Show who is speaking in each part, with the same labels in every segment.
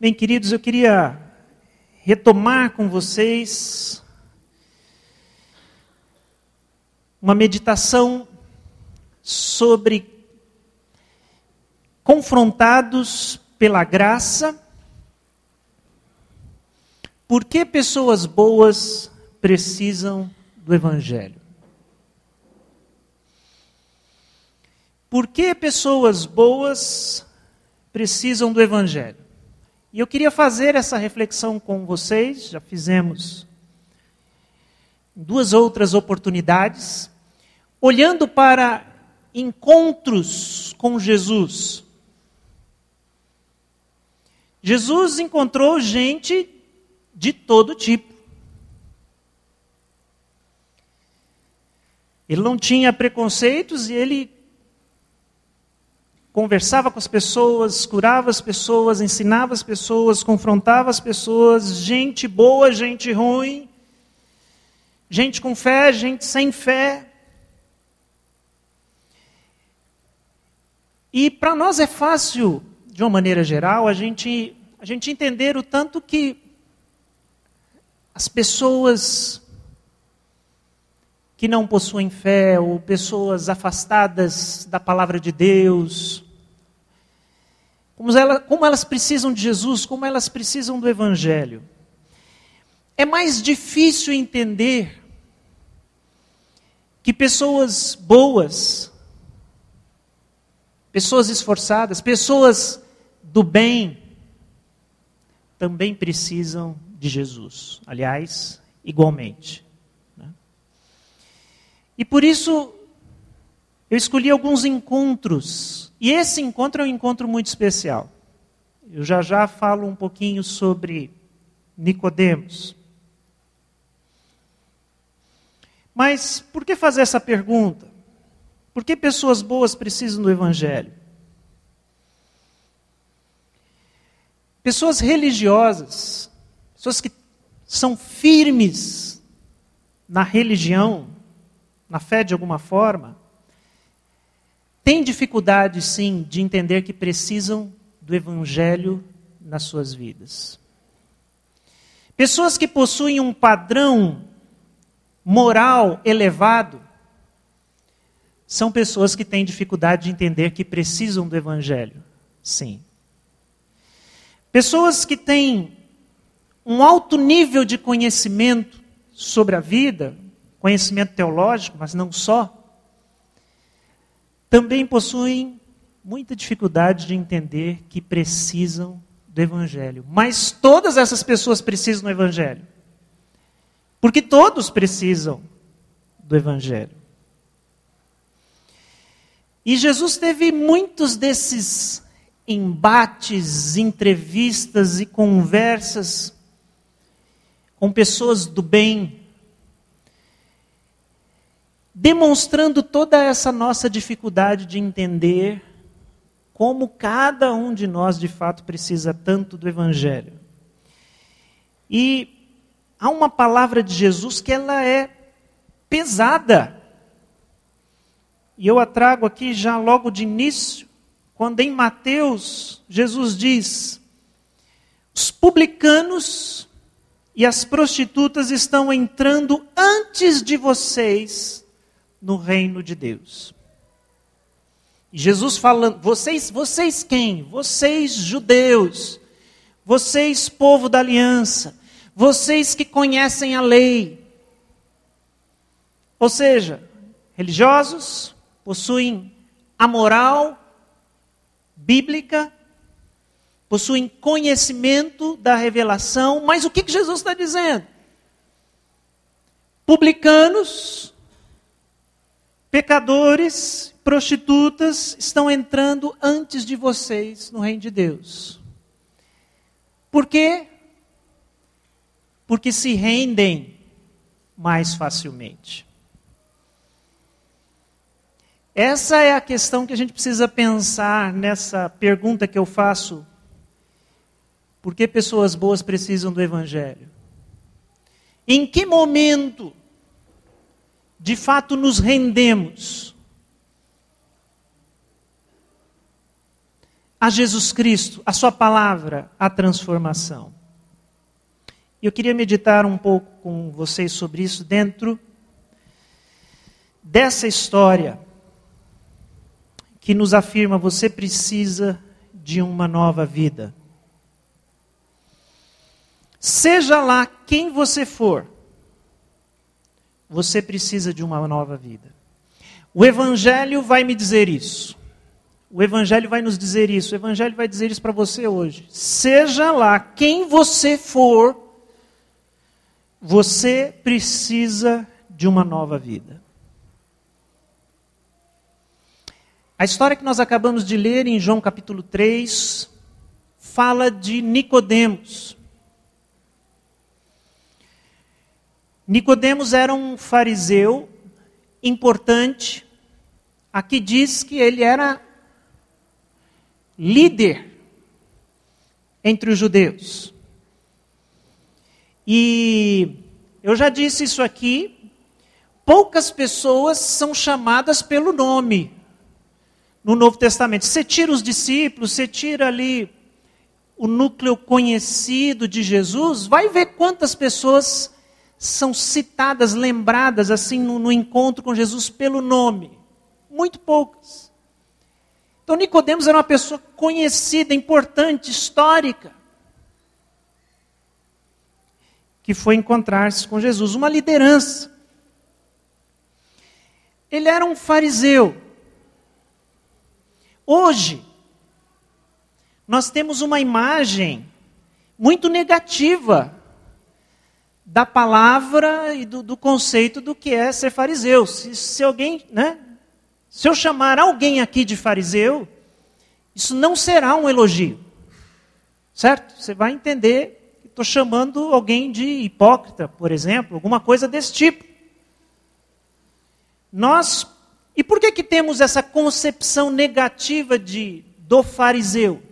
Speaker 1: Bem, queridos, eu queria retomar com vocês uma meditação sobre confrontados pela graça. Por que pessoas boas precisam do Evangelho? Por que pessoas boas precisam do Evangelho? E eu queria fazer essa reflexão com vocês, já fizemos duas outras oportunidades, olhando para encontros com Jesus. Jesus encontrou gente de todo tipo. Ele não tinha preconceitos e ele conversava com as pessoas, curava as pessoas, ensinava as pessoas, confrontava as pessoas, gente boa, gente ruim, gente com fé, gente sem fé. E para nós é fácil, de uma maneira geral, a gente, a gente entender o tanto que as pessoas que não possuem fé, ou pessoas afastadas da palavra de Deus, como, ela, como elas precisam de Jesus, como elas precisam do Evangelho. É mais difícil entender que pessoas boas, pessoas esforçadas, pessoas do bem, também precisam de Jesus. Aliás, igualmente. Né? E por isso, eu escolhi alguns encontros e esse encontro é um encontro muito especial. Eu já já falo um pouquinho sobre Nicodemos. Mas por que fazer essa pergunta? Por que pessoas boas precisam do evangelho? Pessoas religiosas, pessoas que são firmes na religião, na fé de alguma forma, têm dificuldade, sim, de entender que precisam do Evangelho nas suas vidas. Pessoas que possuem um padrão moral elevado são pessoas que têm dificuldade de entender que precisam do Evangelho. Sim. Pessoas que têm um alto nível de conhecimento sobre a vida, conhecimento teológico, mas não só, também possuem muita dificuldade de entender que precisam do Evangelho. Mas todas essas pessoas precisam do Evangelho. Porque todos precisam do Evangelho. E Jesus teve muitos desses embates, entrevistas e conversas com pessoas do bem, demonstrando toda essa nossa dificuldade de entender como cada um de nós de fato precisa tanto do evangelho. E há uma palavra de Jesus que ela é pesada. E eu a trago aqui já logo de início, quando em Mateus Jesus diz: os publicanos e as prostitutas estão entrando antes de vocês no reino de Deus. Jesus falando, vocês, vocês quem? Vocês judeus, vocês povo da aliança, vocês que conhecem a lei. Ou seja, religiosos, possuem a moral bíblica, possuem conhecimento da revelação, mas o que, que Jesus está dizendo? Publicanos, Pecadores, prostitutas estão entrando antes de vocês no reino de Deus. Por quê? Porque se rendem mais facilmente. Essa é a questão que a gente precisa pensar nessa pergunta que eu faço. Por que pessoas boas precisam do Evangelho? Em que momento de fato nos rendemos a Jesus Cristo, a Sua palavra, a transformação. Eu queria meditar um pouco com vocês sobre isso dentro dessa história que nos afirma você precisa de uma nova vida. Seja lá quem você for, você precisa de uma nova vida. O Evangelho vai me dizer isso. O Evangelho vai nos dizer isso. O Evangelho vai dizer isso para você hoje. Seja lá quem você for, você precisa de uma nova vida. A história que nós acabamos de ler em João capítulo 3 fala de Nicodemos. Nicodemos era um fariseu importante. Aqui diz que ele era líder entre os judeus. E eu já disse isso aqui, poucas pessoas são chamadas pelo nome no Novo Testamento. Você tira os discípulos, você tira ali o núcleo conhecido de Jesus, vai ver quantas pessoas são citadas, lembradas assim no, no encontro com Jesus pelo nome. Muito poucas. Então Nicodemos era uma pessoa conhecida, importante, histórica. Que foi encontrar-se com Jesus, uma liderança. Ele era um fariseu. Hoje, nós temos uma imagem muito negativa da palavra e do, do, conceito do que é ser fariseu. Se, se alguém, né? Se eu chamar alguém aqui de fariseu, isso não será um elogio. Certo? Você vai entender que estou chamando alguém de hipócrita, por exemplo, alguma coisa desse tipo. Nós. E por que, que temos essa concepção negativa de, do fariseu?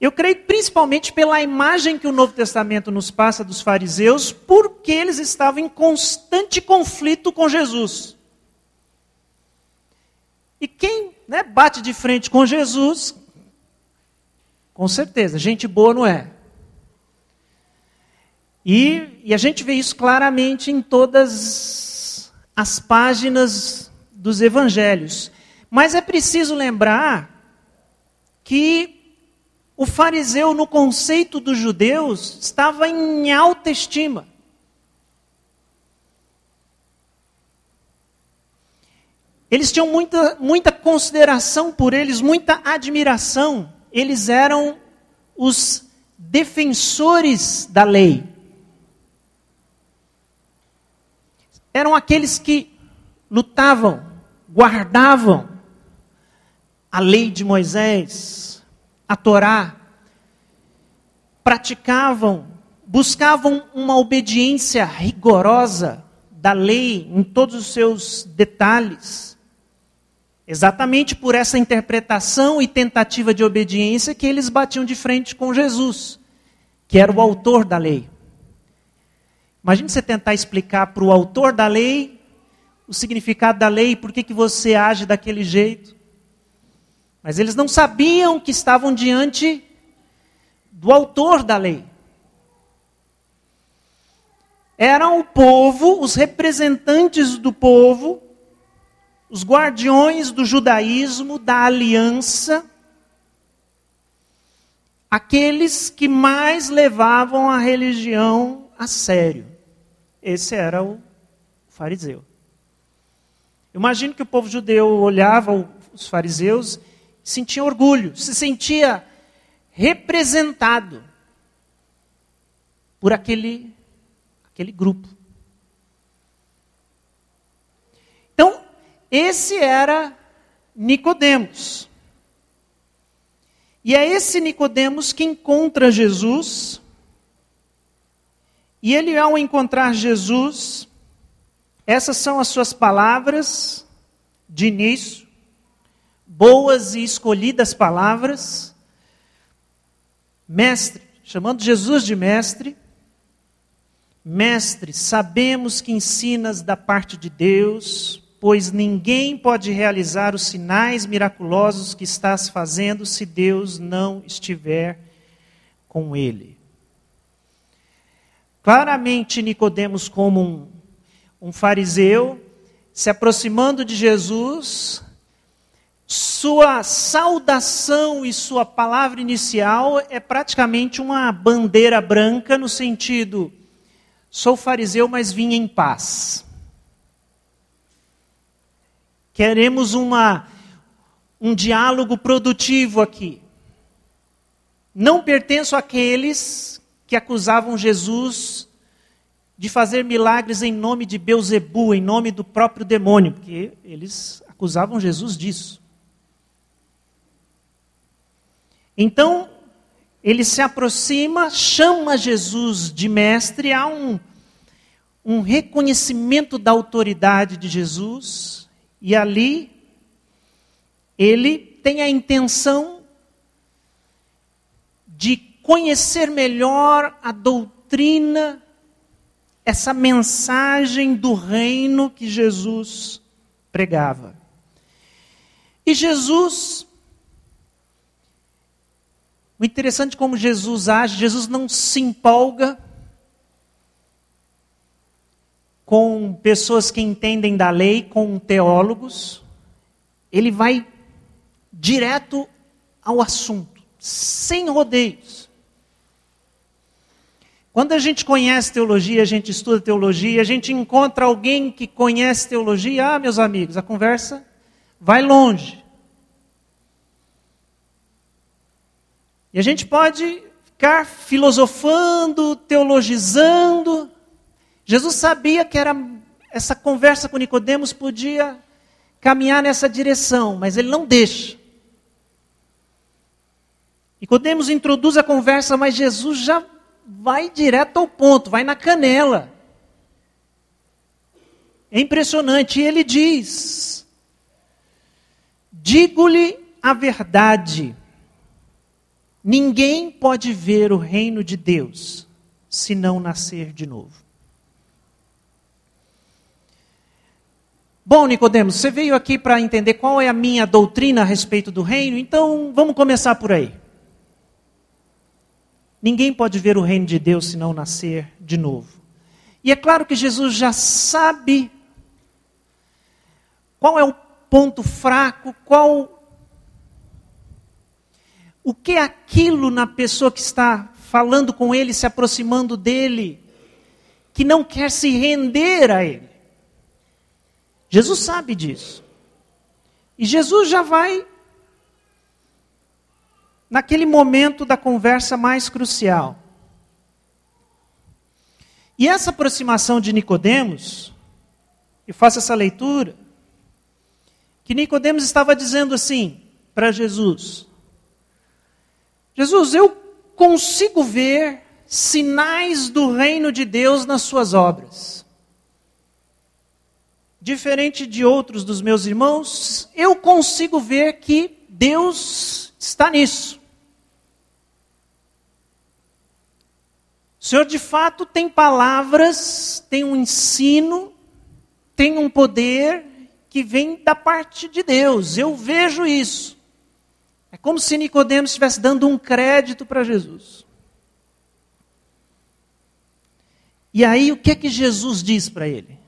Speaker 1: Eu creio principalmente pela imagem que o Novo Testamento nos passa dos fariseus, porque eles estavam em constante conflito com Jesus. E quem né, bate de frente com Jesus, com certeza, gente boa não é. E, e a gente vê isso claramente em todas as páginas dos evangelhos. Mas é preciso lembrar que o fariseu, no conceito dos judeus, estava em alta estima. Eles tinham muita, muita consideração por eles, muita admiração. Eles eram os defensores da lei. Eram aqueles que lutavam, guardavam a lei de Moisés, a Torá, praticavam, buscavam uma obediência rigorosa da lei em todos os seus detalhes. Exatamente por essa interpretação e tentativa de obediência que eles batiam de frente com Jesus, que era o autor da lei. Imagine você tentar explicar para o autor da lei o significado da lei, por que, que você age daquele jeito. Mas eles não sabiam que estavam diante do autor da lei. Eram o povo, os representantes do povo, os guardiões do judaísmo, da aliança, aqueles que mais levavam a religião a sério. Esse era o fariseu. Imagino que o povo judeu olhava os fariseus sentia orgulho, se sentia representado por aquele, aquele grupo. Então, esse era Nicodemos. E é esse Nicodemos que encontra Jesus. E ele ao encontrar Jesus, essas são as suas palavras de início boas e escolhidas palavras. Mestre, chamando Jesus de mestre. Mestre, sabemos que ensinas da parte de Deus, pois ninguém pode realizar os sinais miraculosos que estás fazendo se Deus não estiver com ele. Claramente Nicodemos como um, um fariseu se aproximando de Jesus, sua saudação e sua palavra inicial é praticamente uma bandeira branca no sentido: sou fariseu, mas vim em paz. Queremos uma, um diálogo produtivo aqui. Não pertenço àqueles que acusavam Jesus de fazer milagres em nome de Beuzebu, em nome do próprio demônio, porque eles acusavam Jesus disso. Então, ele se aproxima, chama Jesus de mestre, há um, um reconhecimento da autoridade de Jesus, e ali ele tem a intenção de conhecer melhor a doutrina, essa mensagem do reino que Jesus pregava. E Jesus o interessante é como Jesus age, Jesus não se empolga com pessoas que entendem da lei, com teólogos. Ele vai direto ao assunto, sem rodeios. Quando a gente conhece teologia, a gente estuda teologia, a gente encontra alguém que conhece teologia, ah, meus amigos, a conversa vai longe. E a gente pode ficar filosofando, teologizando. Jesus sabia que era essa conversa com Nicodemos podia caminhar nessa direção, mas ele não deixa. Nicodemos introduz a conversa, mas Jesus já vai direto ao ponto, vai na canela. É impressionante. E ele diz: Digo-lhe a verdade. Ninguém pode ver o reino de Deus se não nascer de novo. Bom, Nicodemos, você veio aqui para entender qual é a minha doutrina a respeito do reino, então vamos começar por aí. Ninguém pode ver o reino de Deus se não nascer de novo. E é claro que Jesus já sabe qual é o ponto fraco, qual o que é aquilo na pessoa que está falando com ele, se aproximando dele, que não quer se render a ele? Jesus sabe disso. E Jesus já vai naquele momento da conversa mais crucial. E essa aproximação de Nicodemos, eu faço essa leitura, que Nicodemos estava dizendo assim para Jesus: Jesus, eu consigo ver sinais do reino de Deus nas suas obras. Diferente de outros dos meus irmãos, eu consigo ver que Deus está nisso. O Senhor de fato tem palavras, tem um ensino, tem um poder que vem da parte de Deus. Eu vejo isso. É como se Nicodemos estivesse dando um crédito para Jesus. E aí o que é que Jesus diz para ele?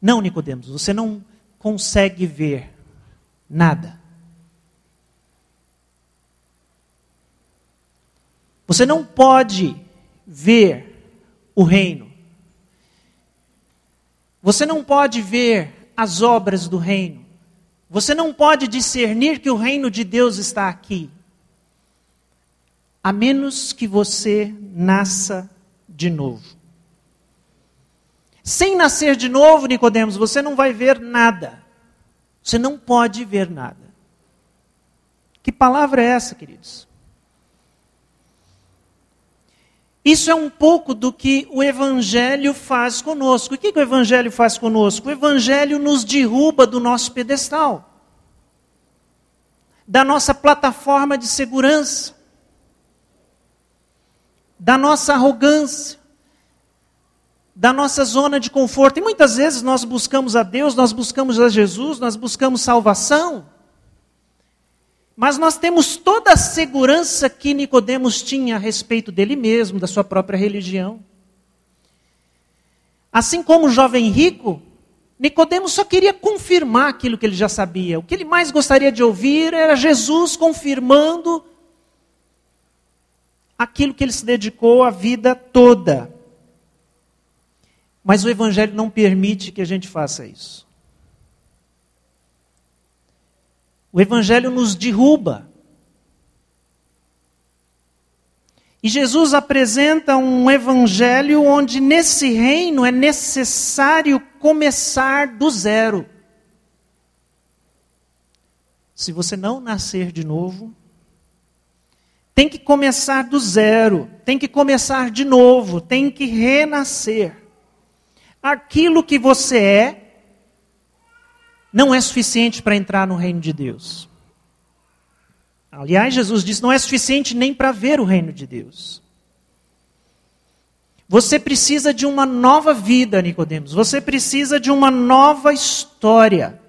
Speaker 1: Não, Nicodemos, você não consegue ver nada. Você não pode ver o reino. Você não pode ver as obras do reino. Você não pode discernir que o reino de Deus está aqui, a menos que você nasça de novo. Sem nascer de novo, Nicodemos, você não vai ver nada. Você não pode ver nada. Que palavra é essa, queridos? Isso é um pouco do que o Evangelho faz conosco. O que, que o Evangelho faz conosco? O Evangelho nos derruba do nosso pedestal, da nossa plataforma de segurança, da nossa arrogância, da nossa zona de conforto. E muitas vezes nós buscamos a Deus, nós buscamos a Jesus, nós buscamos salvação. Mas nós temos toda a segurança que Nicodemos tinha a respeito dele mesmo, da sua própria religião. Assim como o jovem rico, Nicodemos só queria confirmar aquilo que ele já sabia. O que ele mais gostaria de ouvir era Jesus confirmando aquilo que ele se dedicou a vida toda. Mas o Evangelho não permite que a gente faça isso. O Evangelho nos derruba. E Jesus apresenta um Evangelho onde nesse reino é necessário começar do zero. Se você não nascer de novo, tem que começar do zero, tem que começar de novo, tem que renascer aquilo que você é não é suficiente para entrar no reino de Deus. Aliás, Jesus disse: não é suficiente nem para ver o reino de Deus. Você precisa de uma nova vida, Nicodemos. Você precisa de uma nova história.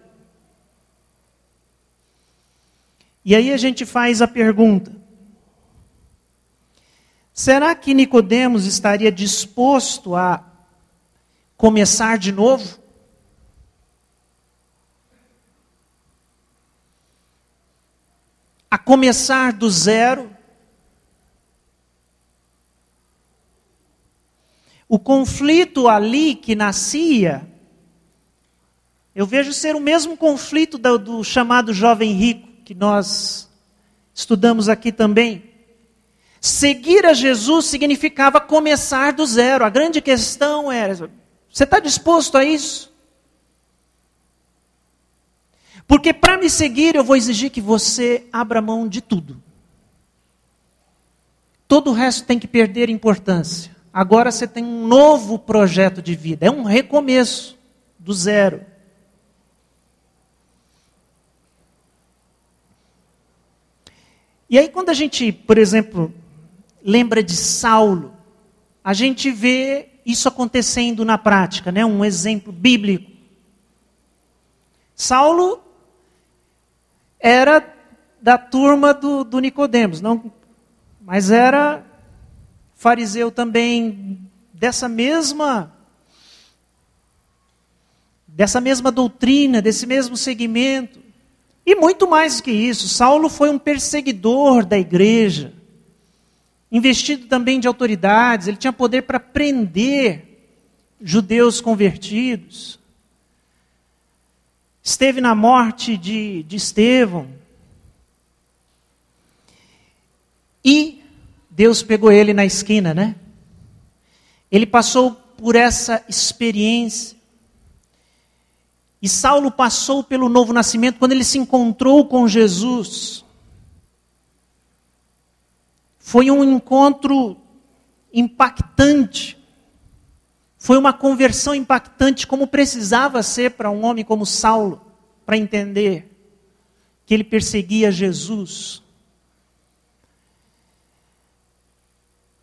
Speaker 1: E aí a gente faz a pergunta: será que Nicodemos estaria disposto a começar de novo? A começar do zero? O conflito ali que nascia, eu vejo ser o mesmo conflito do, do chamado jovem rico, que nós estudamos aqui também. Seguir a Jesus significava começar do zero. A grande questão era: você está disposto a isso? Porque para me seguir, eu vou exigir que você abra mão de tudo. Todo o resto tem que perder importância. Agora você tem um novo projeto de vida, é um recomeço do zero. E aí, quando a gente, por exemplo, lembra de Saulo, a gente vê isso acontecendo na prática, né? Um exemplo bíblico. Saulo era da turma do, do Nicodemos, não, mas era fariseu também dessa mesma dessa mesma doutrina, desse mesmo segmento. E muito mais do que isso, Saulo foi um perseguidor da igreja investido também de autoridades, ele tinha poder para prender judeus convertidos. Esteve na morte de, de Estevão. E Deus pegou ele na esquina, né? Ele passou por essa experiência. E Saulo passou pelo novo nascimento quando ele se encontrou com Jesus. Foi um encontro impactante. Foi uma conversão impactante, como precisava ser para um homem como Saulo, para entender que ele perseguia Jesus.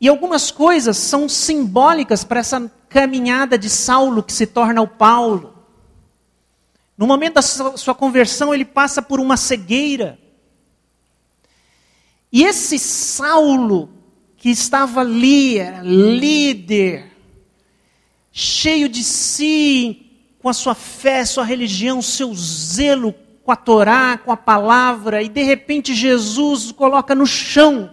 Speaker 1: E algumas coisas são simbólicas para essa caminhada de Saulo que se torna o Paulo. No momento da sua conversão, ele passa por uma cegueira. E esse Saulo, que estava ali, era líder, cheio de si, com a sua fé, sua religião, seu zelo com a Torá, com a palavra, e de repente Jesus o coloca no chão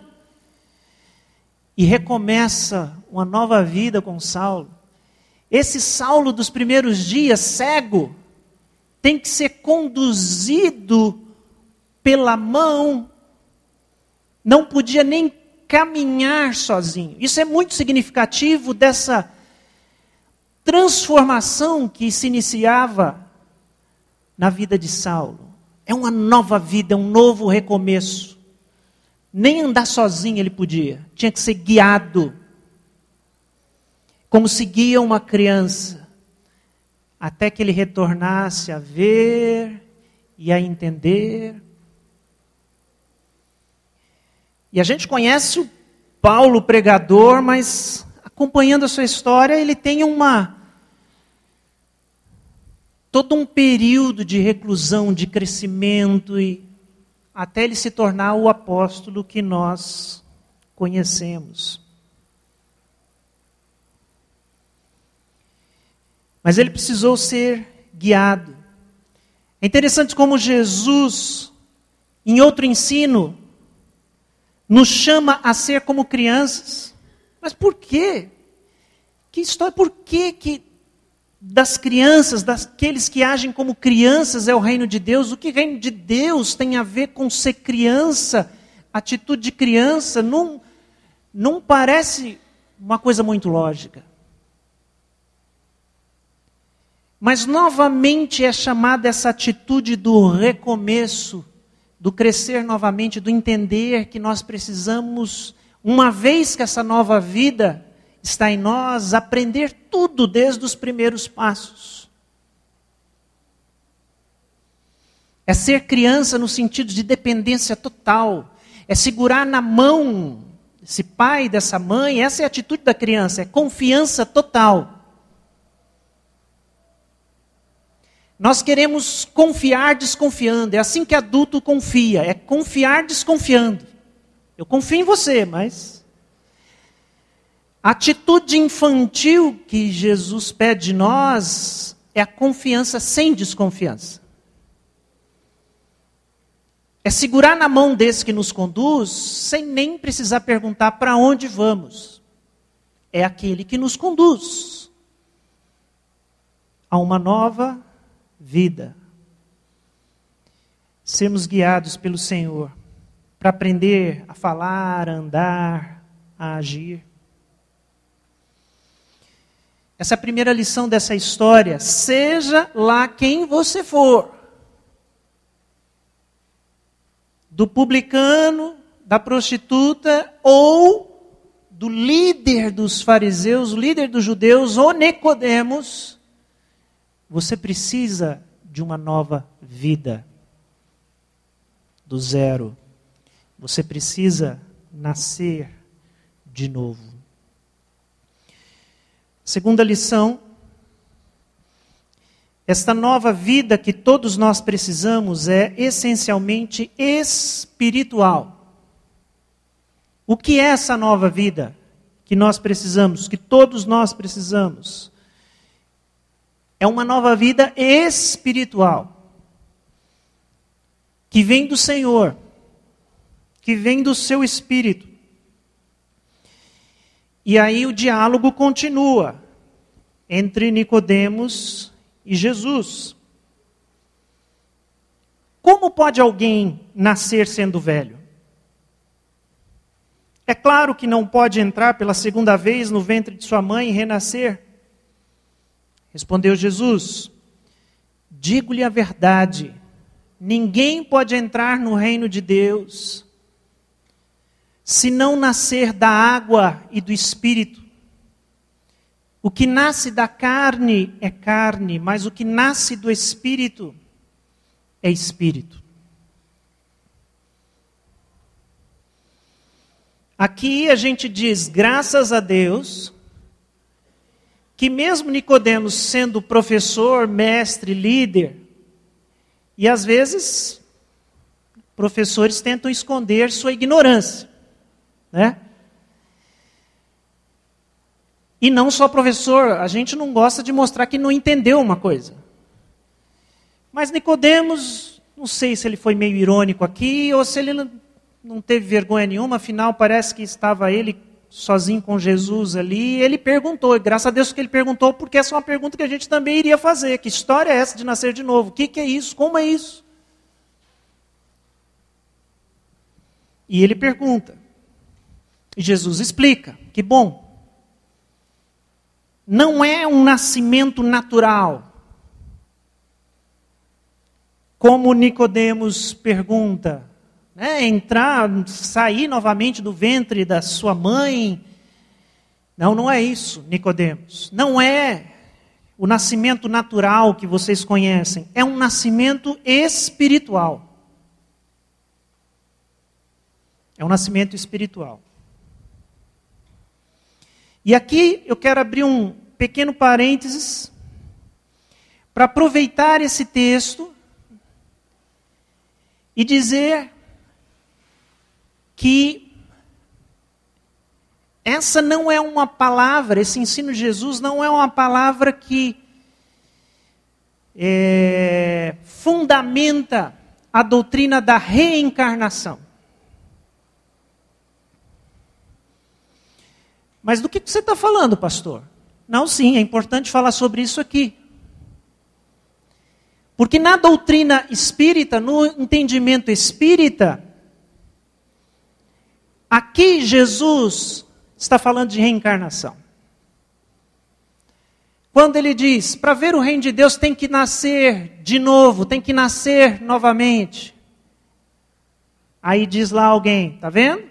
Speaker 1: e recomeça uma nova vida com Saulo. Esse Saulo dos primeiros dias, cego, tem que ser conduzido pela mão não podia nem caminhar sozinho. Isso é muito significativo dessa transformação que se iniciava na vida de Saulo. É uma nova vida, é um novo recomeço. Nem andar sozinho ele podia, tinha que ser guiado. Como se guia uma criança, até que ele retornasse a ver e a entender e a gente conhece o Paulo pregador, mas acompanhando a sua história, ele tem uma todo um período de reclusão, de crescimento e até ele se tornar o apóstolo que nós conhecemos. Mas ele precisou ser guiado. É interessante como Jesus, em outro ensino, nos chama a ser como crianças. Mas por quê? Que história? Por que, que das crianças, daqueles que agem como crianças é o reino de Deus? O que reino de Deus tem a ver com ser criança? Atitude de criança não, não parece uma coisa muito lógica. Mas novamente é chamada essa atitude do recomeço, do crescer novamente, do entender que nós precisamos, uma vez que essa nova vida está em nós, aprender tudo desde os primeiros passos. É ser criança no sentido de dependência total, é segurar na mão esse pai, dessa mãe, essa é a atitude da criança, é confiança total. Nós queremos confiar desconfiando. É assim que adulto confia, é confiar desconfiando. Eu confio em você, mas a atitude infantil que Jesus pede de nós é a confiança sem desconfiança. É segurar na mão desse que nos conduz sem nem precisar perguntar para onde vamos. É aquele que nos conduz a uma nova vida. Sermos guiados pelo Senhor para aprender a falar, a andar, a agir. Essa é a primeira lição dessa história. Seja lá quem você for. Do publicano, da prostituta ou do líder dos fariseus, líder dos judeus, ou Nicodemos, você precisa de uma nova vida. Do zero. Você precisa nascer de novo. Segunda lição. Esta nova vida que todos nós precisamos é essencialmente espiritual. O que é essa nova vida que nós precisamos, que todos nós precisamos? É uma nova vida espiritual. Que vem do Senhor. Que vem do seu espírito. E aí o diálogo continua entre Nicodemos e Jesus. Como pode alguém nascer sendo velho? É claro que não pode entrar pela segunda vez no ventre de sua mãe e renascer. Respondeu Jesus: Digo-lhe a verdade, ninguém pode entrar no reino de Deus se não nascer da água e do espírito. O que nasce da carne é carne, mas o que nasce do espírito é espírito. Aqui a gente diz, graças a Deus, que mesmo Nicodemos sendo professor, mestre, líder, e às vezes professores tentam esconder sua ignorância, né? E não só professor, a gente não gosta de mostrar que não entendeu uma coisa. Mas Nicodemos, não sei se ele foi meio irônico aqui ou se ele não teve vergonha nenhuma, afinal parece que estava ele sozinho com Jesus ali, ele perguntou, e graças a Deus que ele perguntou, porque essa é uma pergunta que a gente também iria fazer. Que história é essa de nascer de novo? O que, que é isso? Como é isso? E ele pergunta. E Jesus explica. Que bom. Não é um nascimento natural. Como Nicodemos pergunta, né, entrar, sair novamente do ventre da sua mãe. Não, não é isso, Nicodemos. Não é o nascimento natural que vocês conhecem, é um nascimento espiritual. É um nascimento espiritual. E aqui eu quero abrir um pequeno parênteses para aproveitar esse texto e dizer que essa não é uma palavra, esse ensino de Jesus não é uma palavra que é, fundamenta a doutrina da reencarnação. Mas do que você está falando, pastor? Não, sim, é importante falar sobre isso aqui. Porque na doutrina espírita, no entendimento espírita, aqui Jesus está falando de reencarnação. Quando ele diz, para ver o reino de Deus tem que nascer de novo, tem que nascer novamente. Aí diz lá alguém, tá vendo?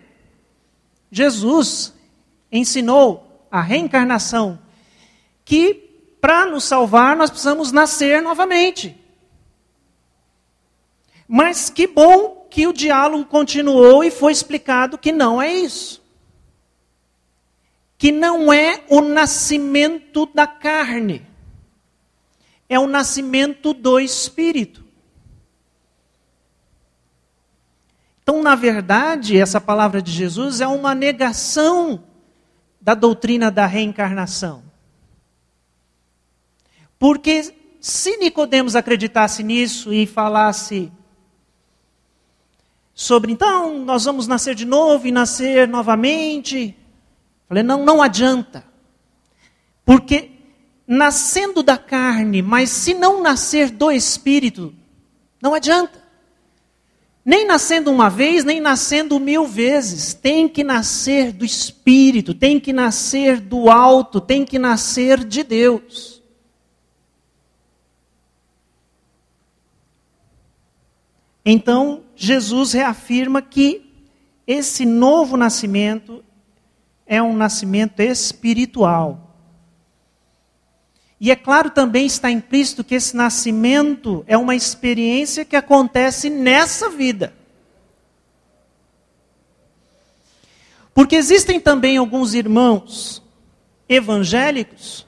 Speaker 1: Jesus ensinou a reencarnação, que para nos salvar nós precisamos nascer novamente. Mas que bom que o diálogo continuou e foi explicado que não é isso que não é o nascimento da carne, é o nascimento do espírito. Então, na verdade, essa palavra de Jesus é uma negação da doutrina da reencarnação. Porque se Nicodemos acreditasse nisso e falasse sobre então nós vamos nascer de novo e nascer novamente, Falei, não, não adianta. Porque nascendo da carne, mas se não nascer do espírito, não adianta. Nem nascendo uma vez, nem nascendo mil vezes. Tem que nascer do espírito, tem que nascer do alto, tem que nascer de Deus. Então, Jesus reafirma que esse novo nascimento é um nascimento espiritual. E é claro também está implícito que esse nascimento é uma experiência que acontece nessa vida. Porque existem também alguns irmãos evangélicos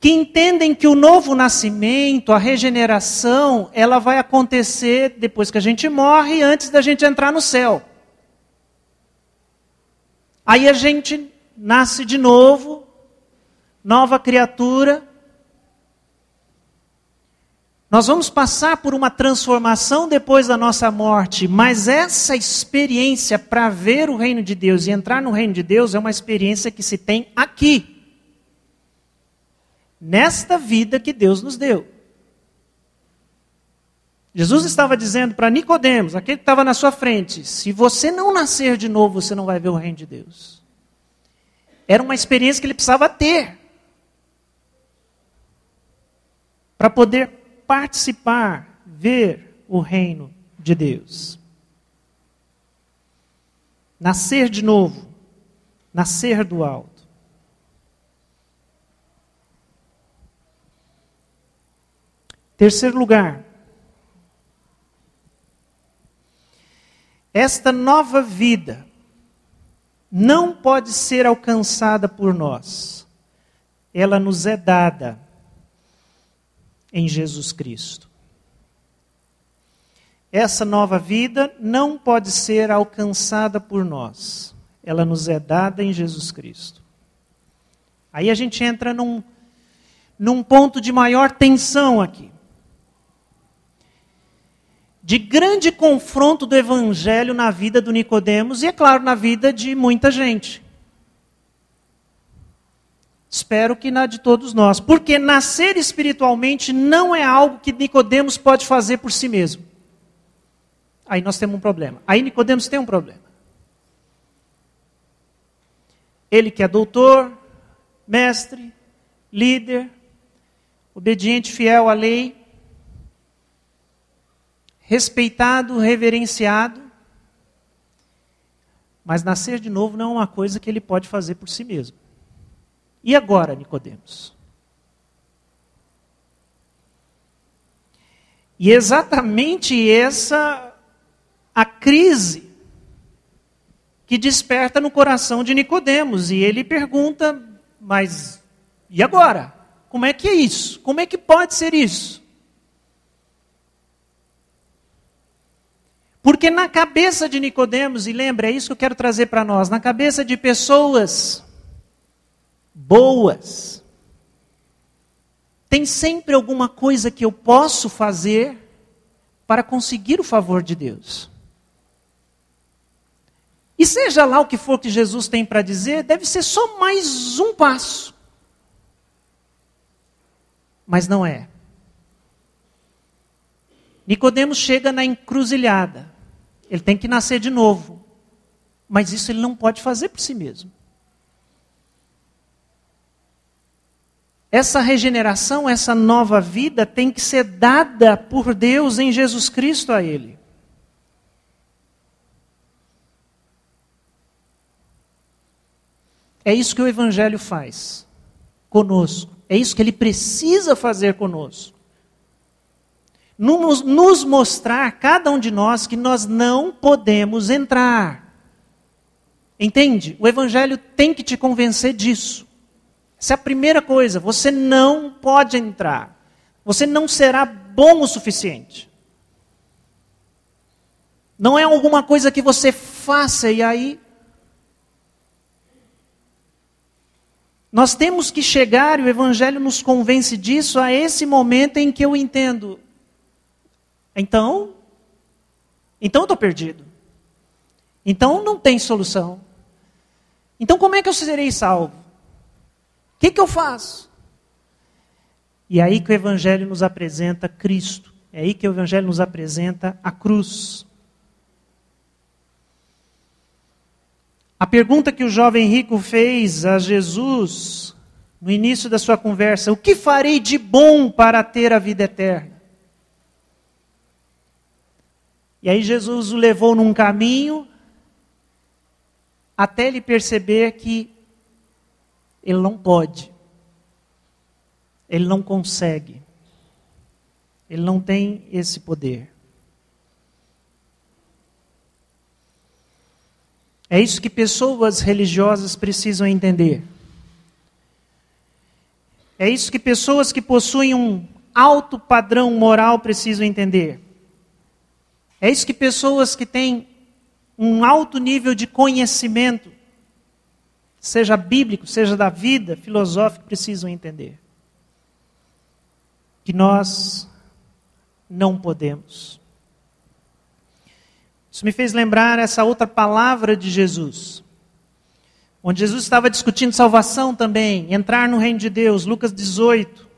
Speaker 1: que entendem que o novo nascimento, a regeneração, ela vai acontecer depois que a gente morre, antes da gente entrar no céu. Aí a gente nasce de novo, nova criatura. Nós vamos passar por uma transformação depois da nossa morte, mas essa experiência para ver o reino de Deus e entrar no reino de Deus é uma experiência que se tem aqui. Nesta vida que Deus nos deu. Jesus estava dizendo para Nicodemos, aquele que estava na sua frente, se você não nascer de novo, você não vai ver o reino de Deus. Era uma experiência que ele precisava ter para poder participar, ver o reino de Deus. Nascer de novo, nascer do alto. Terceiro lugar, Esta nova vida não pode ser alcançada por nós. Ela nos é dada em Jesus Cristo. Essa nova vida não pode ser alcançada por nós. Ela nos é dada em Jesus Cristo. Aí a gente entra num, num ponto de maior tensão aqui de grande confronto do evangelho na vida do Nicodemos e é claro na vida de muita gente. Espero que na de todos nós, porque nascer espiritualmente não é algo que Nicodemos pode fazer por si mesmo. Aí nós temos um problema. Aí Nicodemos tem um problema. Ele que é doutor, mestre, líder, obediente, fiel à lei, respeitado, reverenciado. Mas nascer de novo não é uma coisa que ele pode fazer por si mesmo. E agora, Nicodemos? E exatamente essa a crise que desperta no coração de Nicodemos e ele pergunta: "Mas e agora? Como é que é isso? Como é que pode ser isso?" Porque na cabeça de Nicodemos, e lembra, é isso que eu quero trazer para nós, na cabeça de pessoas boas, tem sempre alguma coisa que eu posso fazer para conseguir o favor de Deus. E seja lá o que for que Jesus tem para dizer, deve ser só mais um passo. Mas não é. Nicodemos chega na encruzilhada. Ele tem que nascer de novo. Mas isso ele não pode fazer por si mesmo. Essa regeneração, essa nova vida tem que ser dada por Deus em Jesus Cristo a ele. É isso que o Evangelho faz conosco. É isso que ele precisa fazer conosco. Nos, nos mostrar, cada um de nós, que nós não podemos entrar. Entende? O Evangelho tem que te convencer disso. Essa é a primeira coisa. Você não pode entrar. Você não será bom o suficiente. Não é alguma coisa que você faça e aí Nós temos que chegar, e o Evangelho nos convence disso, a esse momento em que eu entendo. Então, então eu estou perdido. Então não tem solução. Então como é que eu serei salvo? Que, que eu faço? E é aí que o Evangelho nos apresenta Cristo. É aí que o Evangelho nos apresenta a cruz. A pergunta que o jovem rico fez a Jesus no início da sua conversa: O que farei de bom para ter a vida eterna? E aí Jesus o levou num caminho até ele perceber que ele não pode, ele não consegue, ele não tem esse poder. É isso que pessoas religiosas precisam entender. É isso que pessoas que possuem um alto padrão moral precisam entender. É isso que pessoas que têm um alto nível de conhecimento, seja bíblico, seja da vida, filosófico, precisam entender. Que nós não podemos. Isso me fez lembrar essa outra palavra de Jesus, onde Jesus estava discutindo salvação também, entrar no reino de Deus, Lucas 18.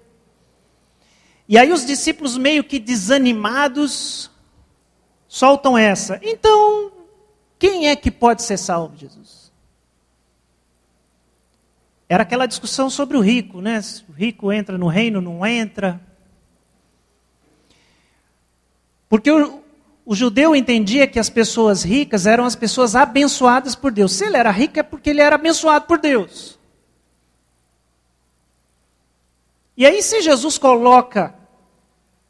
Speaker 1: E aí os discípulos, meio que desanimados, soltam essa. Então, quem é que pode ser salvo, Jesus? Era aquela discussão sobre o rico, né? Se o rico entra no reino, não entra. Porque o, o judeu entendia que as pessoas ricas eram as pessoas abençoadas por Deus. Se ele era rico é porque ele era abençoado por Deus. E aí, se Jesus coloca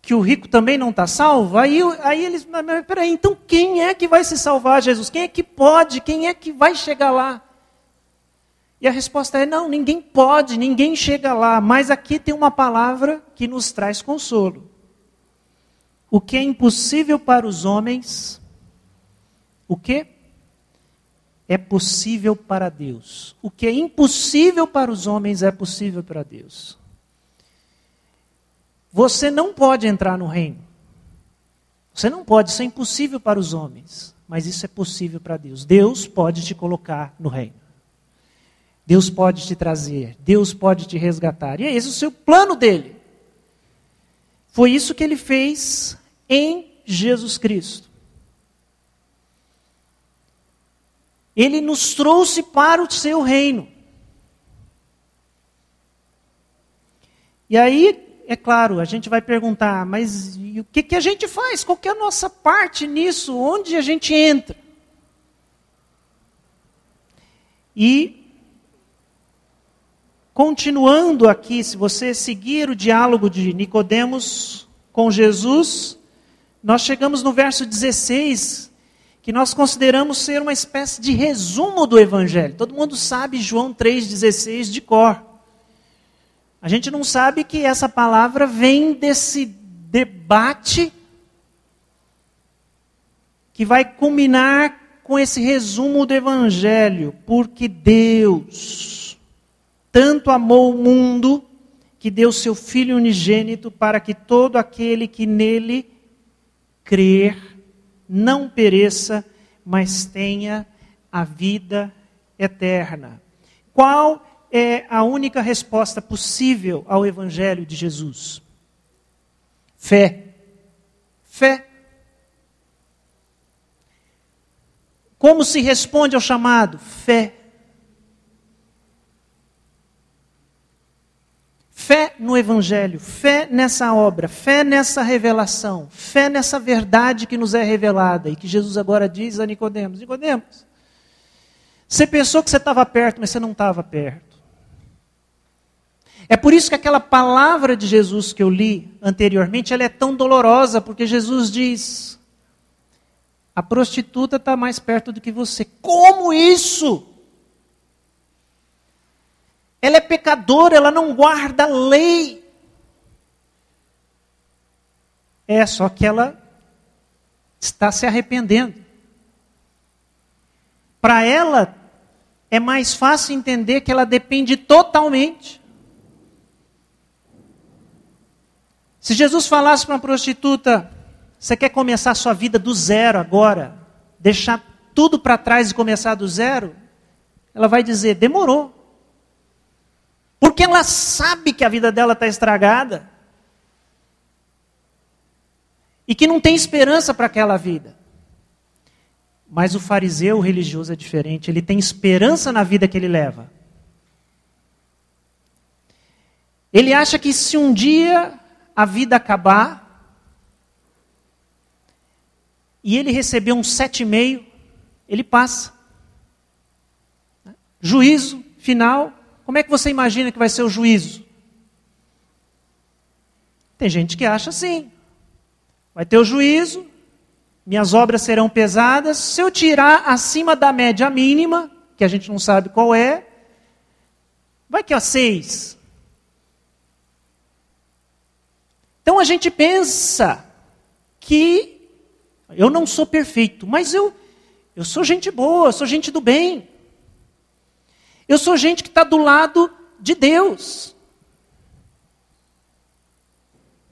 Speaker 1: que o rico também não está salvo, aí, aí eles. Mas peraí, então quem é que vai se salvar, Jesus? Quem é que pode? Quem é que vai chegar lá? E a resposta é: não, ninguém pode, ninguém chega lá. Mas aqui tem uma palavra que nos traz consolo. O que é impossível para os homens, o que é possível para Deus. O que é impossível para os homens é possível para Deus. Você não pode entrar no reino. Você não pode, isso é impossível para os homens, mas isso é possível para Deus. Deus pode te colocar no reino. Deus pode te trazer, Deus pode te resgatar. E é esse o seu plano dele. Foi isso que ele fez em Jesus Cristo. Ele nos trouxe para o seu reino. E aí, é claro, a gente vai perguntar, mas o que, que a gente faz? Qual é a nossa parte nisso? Onde a gente entra? E, continuando aqui, se você seguir o diálogo de Nicodemos com Jesus, nós chegamos no verso 16, que nós consideramos ser uma espécie de resumo do Evangelho. Todo mundo sabe João 3,16 de cor. A gente não sabe que essa palavra vem desse debate que vai culminar com esse resumo do Evangelho, porque Deus tanto amou o mundo que deu seu Filho unigênito para que todo aquele que nele crer não pereça, mas tenha a vida eterna. Qual é a única resposta possível ao Evangelho de Jesus? Fé. Fé. Como se responde ao chamado? Fé. Fé no Evangelho, fé nessa obra, fé nessa revelação, fé nessa verdade que nos é revelada e que Jesus agora diz a Nicodemos: Nicodemos, você pensou que você estava perto, mas você não estava perto. É por isso que aquela palavra de Jesus que eu li anteriormente, ela é tão dolorosa, porque Jesus diz: a prostituta está mais perto do que você. Como isso? Ela é pecadora, ela não guarda a lei. É, só que ela está se arrependendo. Para ela, é mais fácil entender que ela depende totalmente. Se Jesus falasse para uma prostituta, você quer começar a sua vida do zero agora? Deixar tudo para trás e começar do zero? Ela vai dizer: demorou. Porque ela sabe que a vida dela está estragada. E que não tem esperança para aquela vida. Mas o fariseu religioso é diferente, ele tem esperança na vida que ele leva. Ele acha que se um dia a vida acabar, e ele recebeu um sete e meio, ele passa. Juízo final. Como é que você imagina que vai ser o juízo? Tem gente que acha assim. Vai ter o juízo, minhas obras serão pesadas. Se eu tirar acima da média mínima, que a gente não sabe qual é, vai que é seis. Então a gente pensa que eu não sou perfeito, mas eu, eu sou gente boa, eu sou gente do bem. Eu sou gente que está do lado de Deus.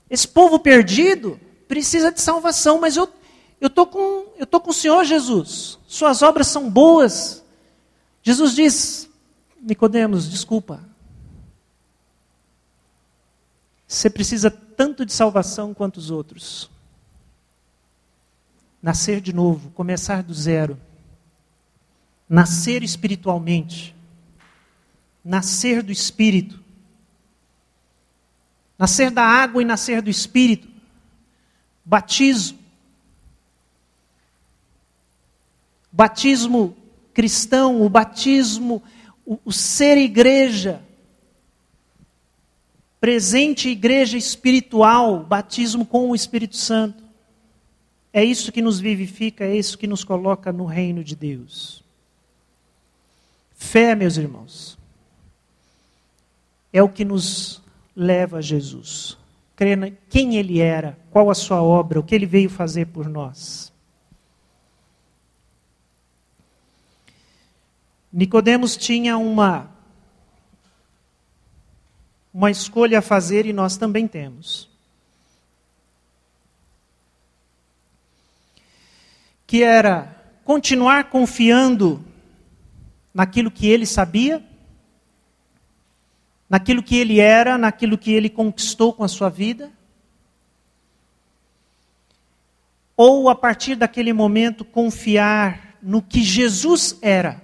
Speaker 1: Esse povo perdido precisa de salvação, mas eu eu tô com eu tô com o Senhor Jesus. Suas obras são boas. Jesus diz: Nicodemos, desculpa. Você precisa tanto de salvação quanto os outros nascer de novo, começar do zero, nascer espiritualmente, nascer do Espírito, nascer da água e nascer do Espírito, batismo, batismo cristão, o batismo, o, o ser igreja, presente igreja espiritual, batismo com o Espírito Santo. É isso que nos vivifica, é isso que nos coloca no reino de Deus. Fé, meus irmãos, é o que nos leva a Jesus. Crer quem ele era, qual a sua obra, o que ele veio fazer por nós. Nicodemos tinha uma uma escolha a fazer e nós também temos. que era continuar confiando naquilo que ele sabia, naquilo que ele era, naquilo que ele conquistou com a sua vida, ou a partir daquele momento confiar no que Jesus era,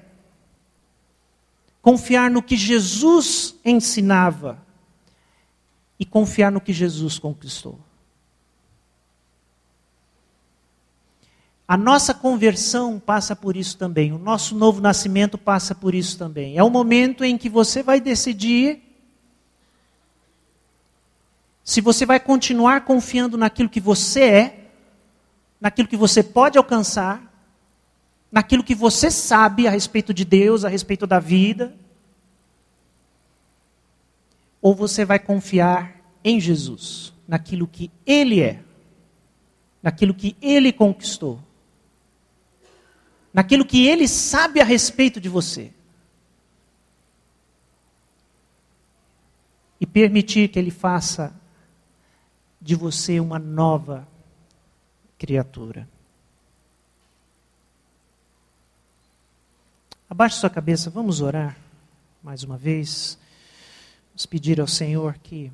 Speaker 1: confiar no que Jesus ensinava e confiar no que Jesus conquistou. A nossa conversão passa por isso também, o nosso novo nascimento passa por isso também. É o momento em que você vai decidir se você vai continuar confiando naquilo que você é, naquilo que você pode alcançar, naquilo que você sabe a respeito de Deus, a respeito da vida? Ou você vai confiar em Jesus, naquilo que Ele é, naquilo que Ele conquistou, naquilo que Ele sabe a respeito de você? E permitir que Ele faça de você uma nova criatura. Abaixe sua cabeça, vamos orar mais uma vez. Vamos pedir ao Senhor que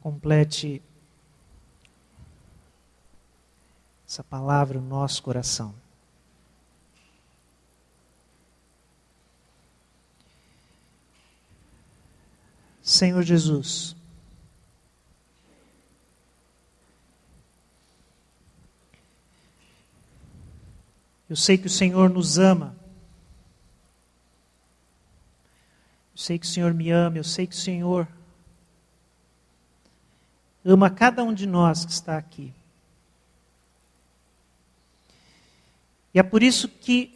Speaker 1: complete essa palavra no nosso coração. Senhor Jesus, Eu sei que o Senhor nos ama. Eu sei que o Senhor me ama, eu sei que o Senhor ama cada um de nós que está aqui. E é por isso que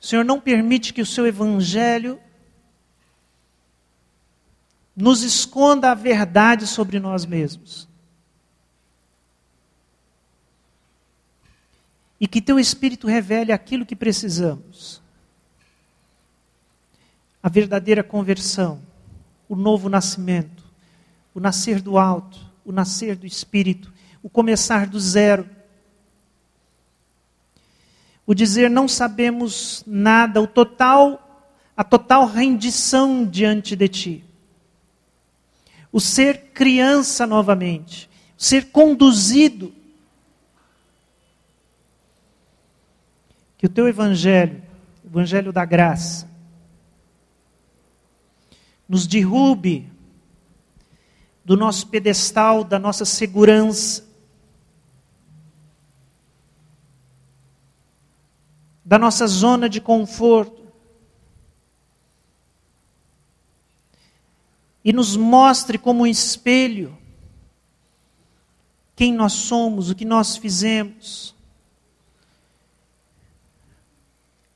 Speaker 1: o Senhor não permite que o seu evangelho nos esconda a verdade sobre nós mesmos. e que teu Espírito revele aquilo que precisamos. A verdadeira conversão, o novo nascimento, o nascer do alto, o nascer do Espírito, o começar do zero. O dizer não sabemos nada, o total, a total rendição diante de ti. O ser criança novamente, o ser conduzido. Que o teu evangelho, o evangelho da graça, nos derrube do nosso pedestal, da nossa segurança, da nossa zona de conforto, e nos mostre como um espelho quem nós somos, o que nós fizemos.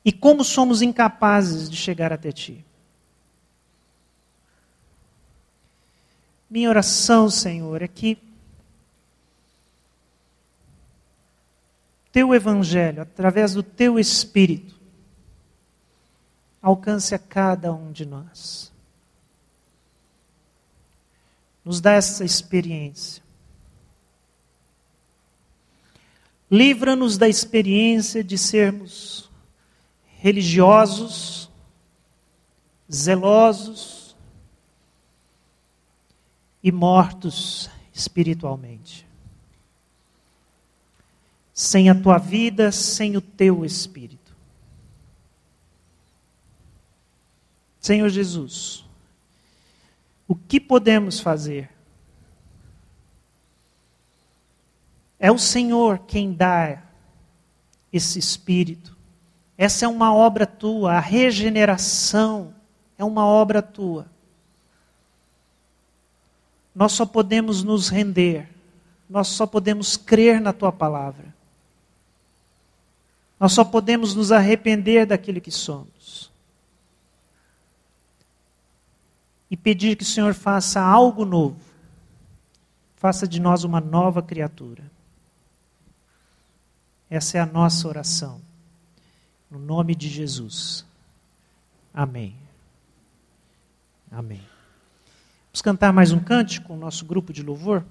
Speaker 1: e como somos incapazes de chegar até Ti. Minha oração, Senhor, é que Teu Evangelho, através do Teu Espírito, alcance a cada um de nós. Nos dá essa experiência. Livra-nos da experiência de sermos religiosos, zelosos e mortos espiritualmente. Sem a tua vida, sem o teu espírito. Senhor Jesus, o que podemos fazer? É o Senhor quem dá esse espírito. Essa é uma obra tua, a regeneração é uma obra tua. Nós só podemos nos render, nós só podemos crer na tua palavra. Nós só podemos nos arrepender daquilo que somos. E pedir que o Senhor faça algo novo. Faça de nós uma nova criatura. Essa é a nossa oração. No nome de Jesus. Amém. Amém. Vamos cantar mais um cântico com o nosso grupo de louvor?